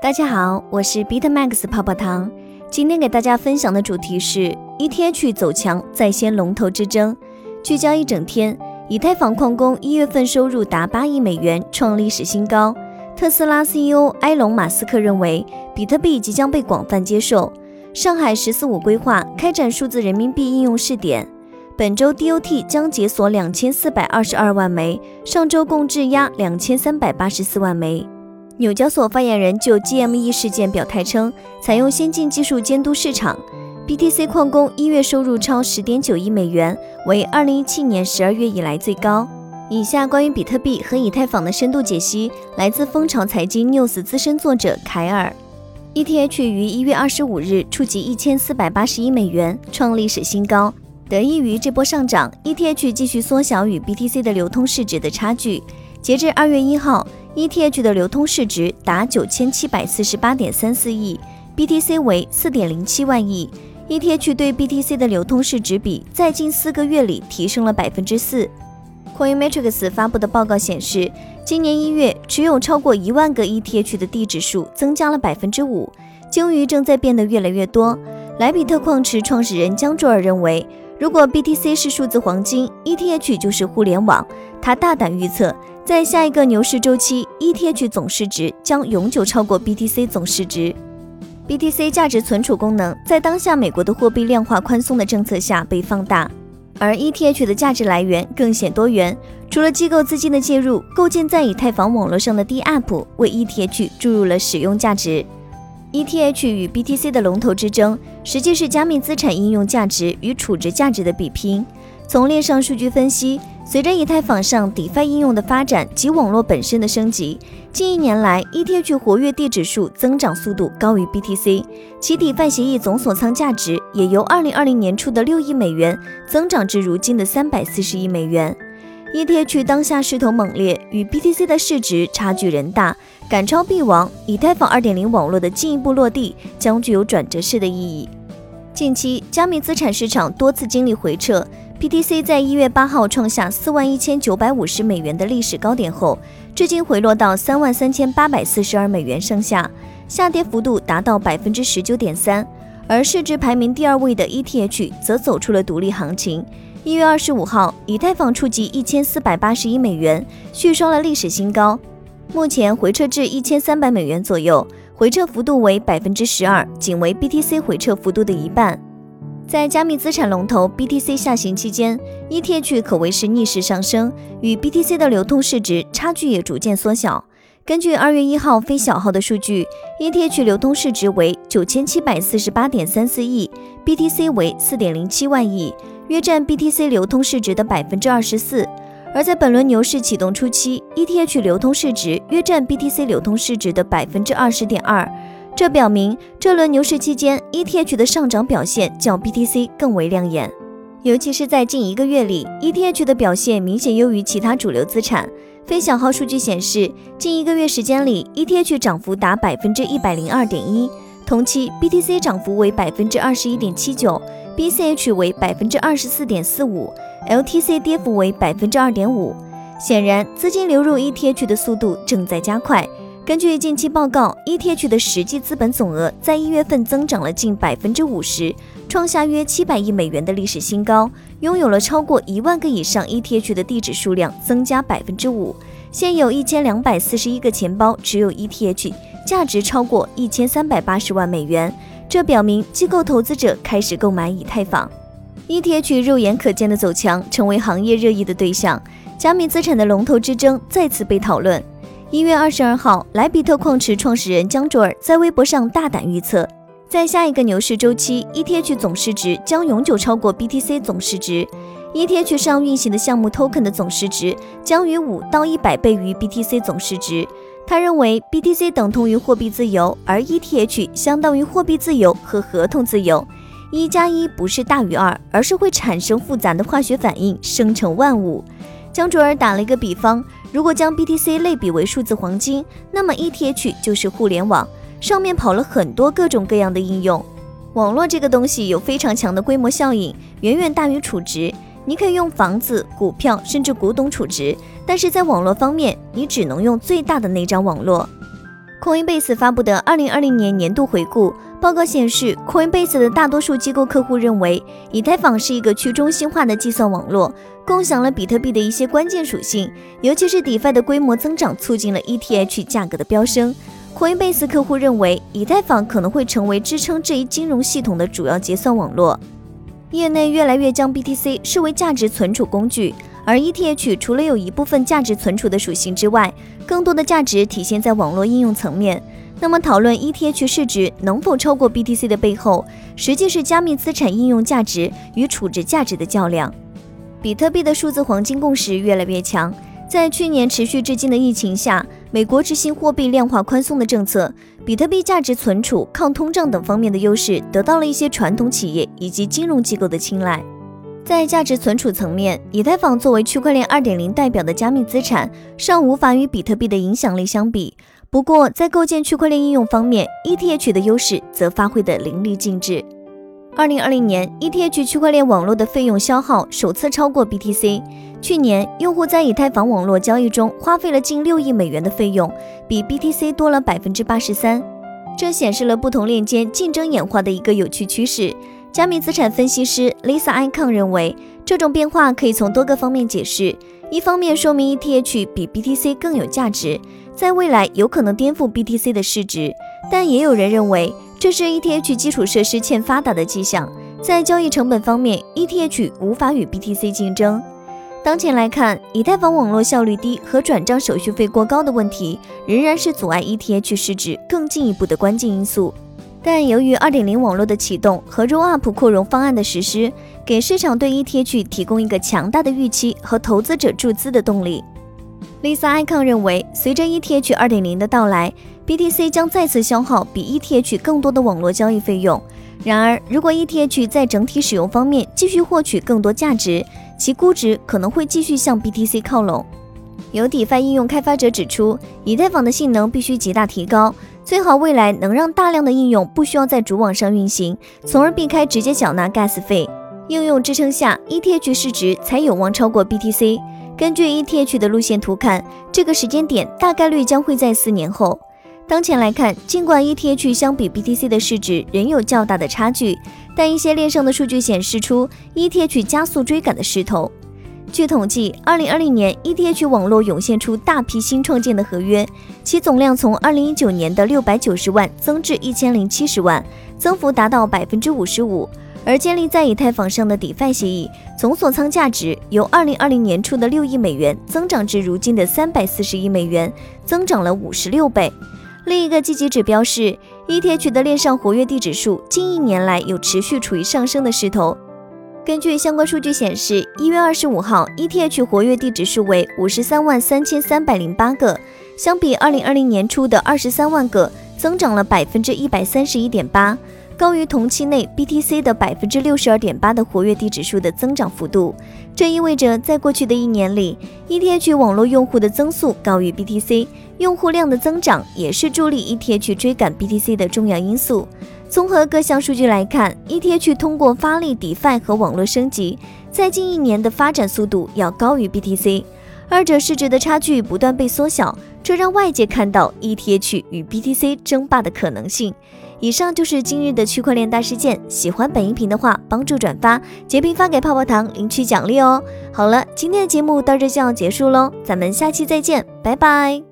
大家好，我是 BitMax 泡泡糖。今天给大家分享的主题是 ETH 走强在先龙头之争。聚焦一整天，以太坊矿工一月份收入达八亿美元，创历史新高。特斯拉 CEO 埃隆·马斯克认为，比特币即将被广泛接受。上海“十四五”规划开展数字人民币应用试点。本周 DOT 将解锁两千四百二十二万枚，上周共质押两千三百八十四万枚。纽交所发言人就 GME 事件表态称，采用先进技术监督市场。BTC 矿工一月收入超十点九亿美元，为二零一七年十二月以来最高。以下关于比特币和以太坊的深度解析，来自蜂巢财经 News 资深作者凯尔。ETH 于一月二十五日触及一千四百八十亿美元，创历史新高。得益于这波上涨，ETH 继续缩小与 BTC 的流通市值的差距。截至二月一号。ETH 的流通市值达九千七百四十八点三四亿，BTC 为四点零七万亿。ETH 对 BTC 的流通市值比在近四个月里提升了百分之四。Coinmetrics 发布的报告显示，今年一月持有超过一万个 ETH 的地址数增加了百分之五，鲸鱼正在变得越来越多。莱比特矿池创始人江卓尔认为，如果 BTC 是数字黄金，ETH 就是互联网。他大胆预测。在下一个牛市周期，ETH 总市值将永久超过 BTC 总市值。BTC 价值存储功能在当下美国的货币量化宽松的政策下被放大，而 ETH 的价值来源更显多元。除了机构资金的介入，构建在以太坊网络上的 DApp 为 ETH 注入了使用价值。ETH 与 BTC 的龙头之争，实际是加密资产应用价值与储值价值的比拼。从链上数据分析。随着以太坊上 DeFi 应用的发展及网络本身的升级，近一年来 ETH 活跃地址数增长速度高于 BTC，其 DeFi 协议总锁仓价值也由2020年初的6亿美元增长至如今的340亿美元。ETH 当下势头猛烈，与 BTC 的市值差距人大，赶超币王，以太坊2.0网络的进一步落地将具有转折式的意义。近期加密资产市场多次经历回撤。BTC 在一月八号创下四万一千九百五十美元的历史高点后，至今回落到三万三千八百四十二美元上下，下跌幅度达到百分之十九点三。而市值排名第二位的 ETH 则走出了独立行情。一月二十五号，以太坊触及一千四百八十一美元，续刷了历史新高，目前回撤至一千三百美元左右，回撤幅度为百分之十二，仅为 BTC 回撤幅度的一半。在加密资产龙头 BTC 下行期间，ETH 可谓是逆势上升，与 BTC 的流通市值差距也逐渐缩小。根据二月一号非小号的数据，ETH 流通市值为九千七百四十八点三四亿，BTC 为四点零七万亿，约占 BTC 流通市值的百分之二十四。而在本轮牛市启动初期，ETH 流通市值约占 BTC 流通市值的百分之二十点二。这表明，这轮牛市期间，ETH 的上涨表现较 BTC 更为亮眼，尤其是在近一个月里，ETH 的表现明显优于其他主流资产。非小号数据显示，近一个月时间里，ETH 涨幅达百分之一百零二点一，同期 BTC 涨幅为百分之二十一点七九，BCH 为百分之二十四点四五，LTC 跌幅为百分之二点五。显然，资金流入 ETH 的速度正在加快。根据近期报告，ETH 的实际资本总额在一月份增长了近百分之五十，创下约七百亿美元的历史新高。拥有了超过一万个以上 ETH 的地址数量增加百分之五，现有一千两百四十一个钱包持有 ETH，价值超过一千三百八十万美元。这表明机构投资者开始购买以太坊。ETH 肉眼可见的走强，成为行业热议的对象。加密资产的龙头之争再次被讨论。一月二十二号，莱比特矿池创始人江卓尔在微博上大胆预测，在下一个牛市周期，ETH 总市值将永久超过 BTC 总市值。ETH 上运行的项目 token 的总市值将于五到一百倍于 BTC 总市值。他认为，BTC 等同于货币自由，而 ETH 相当于货币自由和合同自由。一加一不是大于二，而是会产生复杂的化学反应，生成万物。江卓尔打了一个比方。如果将 BTC 类比为数字黄金，那么 ETH 就是互联网，上面跑了很多各种各样的应用。网络这个东西有非常强的规模效应，远远大于储值。你可以用房子、股票甚至古董储值，但是在网络方面，你只能用最大的那张网络。Coinbase 发布的2020年年度回顾报告显示，Coinbase 的大多数机构客户认为，以太坊是一个去中心化的计算网络，共享了比特币的一些关键属性，尤其是 DeFi 的规模增长促进了 ETH 价格的飙升。Coinbase 客户认为，以太坊可能会成为支撑这一金融系统的主要结算网络。业内越来越将 BTC 视为价值存储工具。而 ETH 除了有一部分价值存储的属性之外，更多的价值体现在网络应用层面。那么，讨论 ETH 市值能否超过 BTC 的背后，实际是加密资产应用价值与储值价值的较量。比特币的数字黄金共识越来越强，在去年持续至今的疫情下，美国执行货币量化宽松的政策，比特币价值存储、抗通胀等方面的优势得到了一些传统企业以及金融机构的青睐。在价值存储层面，以太坊作为区块链2.0代表的加密资产，尚无法与比特币的影响力相比。不过，在构建区块链应用方面，ETH 的优势则发挥得淋漓尽致。2020年，ETH 区块链网络的费用消耗首次超过 BTC。去年，用户在以太坊网络交易中花费了近六亿美元的费用，比 BTC 多了百分之八十三。这显示了不同链间竞争演化的一个有趣趋势。加密资产分析师 Lisa Icon 认为，这种变化可以从多个方面解释。一方面说明 ETH 比 BTC 更有价值，在未来有可能颠覆 BTC 的市值；但也有人认为，这是 ETH 基础设施欠发达的迹象。在交易成本方面，ETH 无法与 BTC 竞争。当前来看，以太坊网络效率低和转账手续费过高的问题，仍然是阻碍 ETH 市值更进一步的关键因素。但由于2.0网络的启动和 Rollup 扩容方案的实施，给市场对 ETH 提供一个强大的预期和投资者注资的动力。Lisa Icon 认为，随着 ETH 2.0的到来，BTC 将再次消耗比 ETH 更多的网络交易费用。然而，如果 ETH 在整体使用方面继续获取更多价值，其估值可能会继续向 BTC 靠拢。有 DeFi 应用开发者指出，以太坊的性能必须极大提高。最好未来能让大量的应用不需要在主网上运行，从而避开直接缴纳 gas 费。应用支撑下，ETH 市值才有望超过 BTC。根据 ETH 的路线图看，这个时间点大概率将会在四年后。当前来看，尽管 ETH 相比 BTC 的市值仍有较大的差距，但一些链上的数据显示出 ETH 加速追赶的势头。据统计，2020年 ETH 网络涌现出大批新创建的合约，其总量从2019年的690万增至1070万，增幅达到百分之五十五。而建立在以太坊上的 DeFi 协议总锁仓价值由2020年初的六亿美元增长至如今的340亿美元，增长了五十六倍。另一个积极指标是 ETH 的链上活跃地指数，近一年来有持续处于上升的势头。根据相关数据显示，一月二十五号，ETH 活跃地指数为五十三万三千三百零八个，相比二零二零年初的二十三万个，增长了百分之一百三十一点八，高于同期内 BTC 的百分之六十二点八的活跃地指数的增长幅度。这意味着，在过去的一年里，ETH 网络用户的增速高于 BTC，用户量的增长也是助力 ETH 追赶 BTC 的重要因素。综合各项数据来看，ETH 通过发力 DeFi 和网络升级，在近一年的发展速度要高于 BTC，二者市值的差距不断被缩小，这让外界看到 ETH 与 BTC 争霸的可能性。以上就是今日的区块链大事件，喜欢本音频的话，帮助转发截屏发给泡泡糖领取奖励哦。好了，今天的节目到这就要结束喽，咱们下期再见，拜拜。